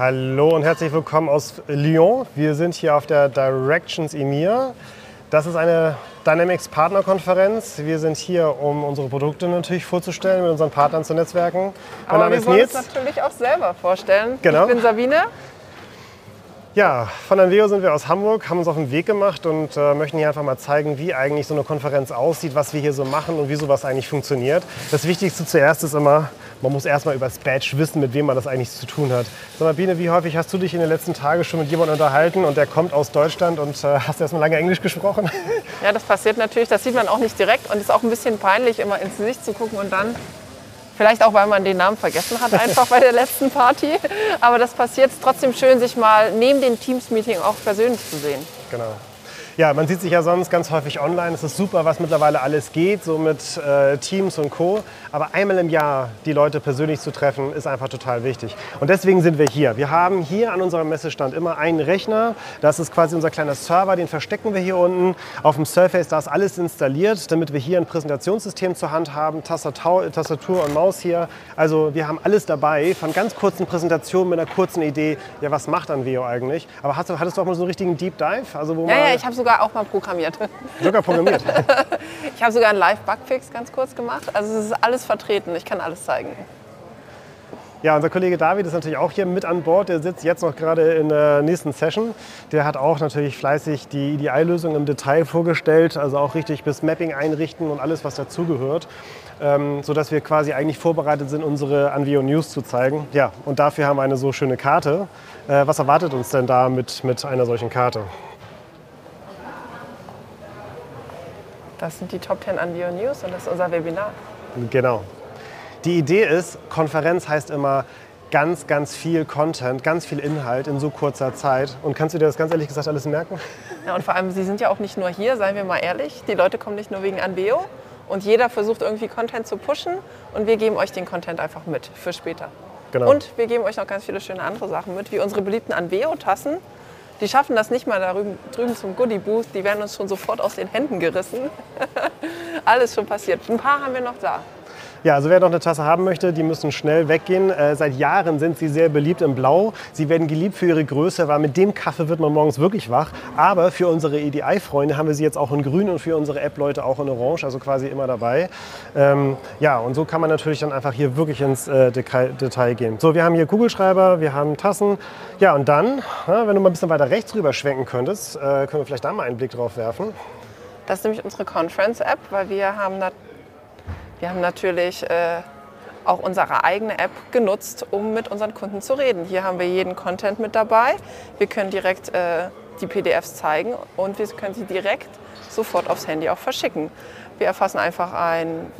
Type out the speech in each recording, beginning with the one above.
Hallo und herzlich willkommen aus Lyon. Wir sind hier auf der Directions EMEA. Das ist eine Dynamics Partnerkonferenz. Wir sind hier, um unsere Produkte natürlich vorzustellen, mit unseren Partnern zu netzwerken. Mein Aber Name wir ist wollen Nils. uns natürlich auch selber vorstellen. Genau. Ich bin Sabine. Ja, von Anveo sind wir aus Hamburg, haben uns auf den Weg gemacht und äh, möchten hier einfach mal zeigen, wie eigentlich so eine Konferenz aussieht, was wir hier so machen und wie sowas eigentlich funktioniert. Das Wichtigste zuerst ist immer, man muss erstmal über das Badge wissen, mit wem man das eigentlich zu tun hat. Biene, wie häufig hast du dich in den letzten Tagen schon mit jemandem unterhalten und der kommt aus Deutschland und äh, hast erstmal lange Englisch gesprochen? Ja, das passiert natürlich. Das sieht man auch nicht direkt und ist auch ein bisschen peinlich, immer ins Gesicht zu gucken und dann Vielleicht auch, weil man den Namen vergessen hat, einfach bei der letzten Party. Aber das passiert trotzdem schön, sich mal neben dem Teams-Meeting auch persönlich zu sehen. Genau. Ja, man sieht sich ja sonst ganz häufig online. Es ist super, was mittlerweile alles geht, so mit äh, Teams und Co. Aber einmal im Jahr die Leute persönlich zu treffen, ist einfach total wichtig. Und deswegen sind wir hier. Wir haben hier an unserem Messestand immer einen Rechner. Das ist quasi unser kleiner Server, den verstecken wir hier unten. Auf dem Surface, da ist alles installiert, damit wir hier ein Präsentationssystem zur Hand haben. Tastatur, Tastatur und Maus hier. Also wir haben alles dabei, von ganz kurzen Präsentationen mit einer kurzen Idee, ja, was macht Anveo eigentlich? Aber hast du, hattest du auch mal so einen richtigen Deep Dive? Also, wo ja, ja, ich habe sogar auch mal programmiert. Sogar programmiert? ich habe sogar einen Live-Bugfix ganz kurz gemacht. Also es ist alles vertreten, ich kann alles zeigen. Ja, unser Kollege David ist natürlich auch hier mit an Bord. Der sitzt jetzt noch gerade in der nächsten Session. Der hat auch natürlich fleißig die EDI-Lösung im Detail vorgestellt, also auch richtig bis Mapping einrichten und alles, was dazugehört, ähm, sodass wir quasi eigentlich vorbereitet sind, unsere Anvio News zu zeigen. Ja, und dafür haben wir eine so schöne Karte. Äh, was erwartet uns denn da mit, mit einer solchen Karte? Das sind die Top 10 Anvio News und das ist unser Webinar. Genau. Die Idee ist, Konferenz heißt immer ganz, ganz viel Content, ganz viel Inhalt in so kurzer Zeit. Und kannst du dir das ganz ehrlich gesagt alles merken? Ja, und vor allem, Sie sind ja auch nicht nur hier, seien wir mal ehrlich. Die Leute kommen nicht nur wegen Anveo und jeder versucht irgendwie Content zu pushen und wir geben euch den Content einfach mit für später. Genau. Und wir geben euch noch ganz viele schöne andere Sachen mit, wie unsere beliebten Anveo-Tassen die schaffen das nicht mal da drüben zum Goodie Booth. Die werden uns schon sofort aus den Händen gerissen. Alles schon passiert. Ein paar haben wir noch da. Ja, also wer noch eine Tasse haben möchte, die müssen schnell weggehen. Äh, seit Jahren sind sie sehr beliebt in Blau. Sie werden geliebt für ihre Größe, weil mit dem Kaffee wird man morgens wirklich wach. Aber für unsere EDI-Freunde haben wir sie jetzt auch in Grün und für unsere App-Leute auch in Orange, also quasi immer dabei. Ähm, ja, und so kann man natürlich dann einfach hier wirklich ins äh, Detail gehen. So, wir haben hier Kugelschreiber, wir haben Tassen. Ja, und dann, ja, wenn du mal ein bisschen weiter rechts rüber schwenken könntest, äh, können wir vielleicht da mal einen Blick drauf werfen. Das ist nämlich unsere Conference-App, weil wir haben wir haben natürlich äh, auch unsere eigene App genutzt, um mit unseren Kunden zu reden. Hier haben wir jeden Content mit dabei. Wir können direkt äh, die PDFs zeigen und wir können sie direkt sofort aufs Handy auch verschicken. Wir erfassen einfach ein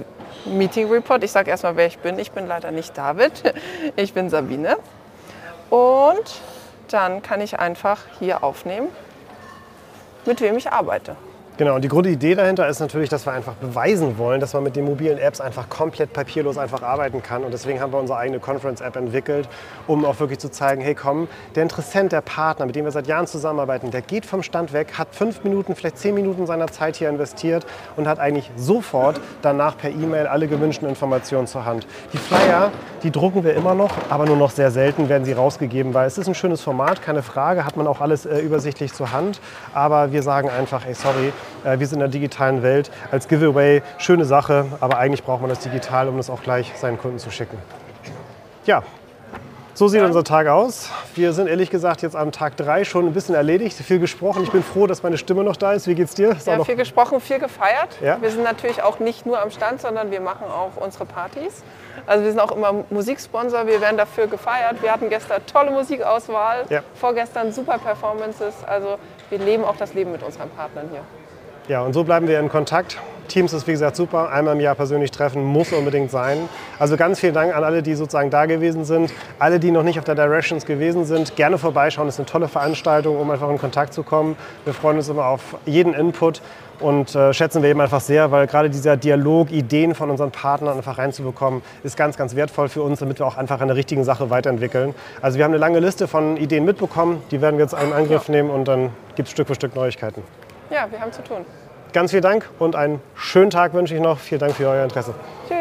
Meeting Report. Ich sage erstmal, wer ich bin. Ich bin leider nicht David, ich bin Sabine. Und dann kann ich einfach hier aufnehmen, mit wem ich arbeite. Genau, und die Grundidee dahinter ist natürlich, dass wir einfach beweisen wollen, dass man mit den mobilen Apps einfach komplett papierlos einfach arbeiten kann. Und deswegen haben wir unsere eigene Conference-App entwickelt, um auch wirklich zu zeigen, hey komm, der Interessent, der Partner, mit dem wir seit Jahren zusammenarbeiten, der geht vom Stand weg, hat fünf Minuten, vielleicht zehn Minuten seiner Zeit hier investiert und hat eigentlich sofort danach per E-Mail alle gewünschten Informationen zur Hand. Die Flyer, die drucken wir immer noch, aber nur noch sehr selten werden sie rausgegeben, weil es ist ein schönes Format, keine Frage, hat man auch alles äh, übersichtlich zur Hand. Aber wir sagen einfach, hey sorry, wir sind in der digitalen Welt als Giveaway. Schöne Sache, aber eigentlich braucht man das digital, um das auch gleich seinen Kunden zu schicken. Ja, so sieht unser Tag aus. Wir sind ehrlich gesagt jetzt am Tag 3 schon ein bisschen erledigt, viel gesprochen. Ich bin froh, dass meine Stimme noch da ist. Wie geht's dir? Ist ja, viel gesprochen, viel gefeiert. Ja? Wir sind natürlich auch nicht nur am Stand, sondern wir machen auch unsere Partys. Also wir sind auch immer Musiksponsor, wir werden dafür gefeiert. Wir hatten gestern tolle Musikauswahl, ja. vorgestern super Performances. Also wir leben auch das Leben mit unseren Partnern hier. Ja, und so bleiben wir in Kontakt. Teams ist wie gesagt super. Einmal im Jahr persönlich treffen muss unbedingt sein. Also ganz vielen Dank an alle, die sozusagen da gewesen sind. Alle, die noch nicht auf der Directions gewesen sind, gerne vorbeischauen. Das ist eine tolle Veranstaltung, um einfach in Kontakt zu kommen. Wir freuen uns immer auf jeden Input und äh, schätzen wir eben einfach sehr, weil gerade dieser Dialog, Ideen von unseren Partnern einfach reinzubekommen, ist ganz, ganz wertvoll für uns, damit wir auch einfach an der richtigen Sache weiterentwickeln. Also wir haben eine lange Liste von Ideen mitbekommen, die werden wir jetzt in Angriff nehmen und dann gibt es Stück für Stück Neuigkeiten. Ja, wir haben zu tun. Ganz vielen Dank und einen schönen Tag wünsche ich noch. Vielen Dank für euer Interesse. Tschüss.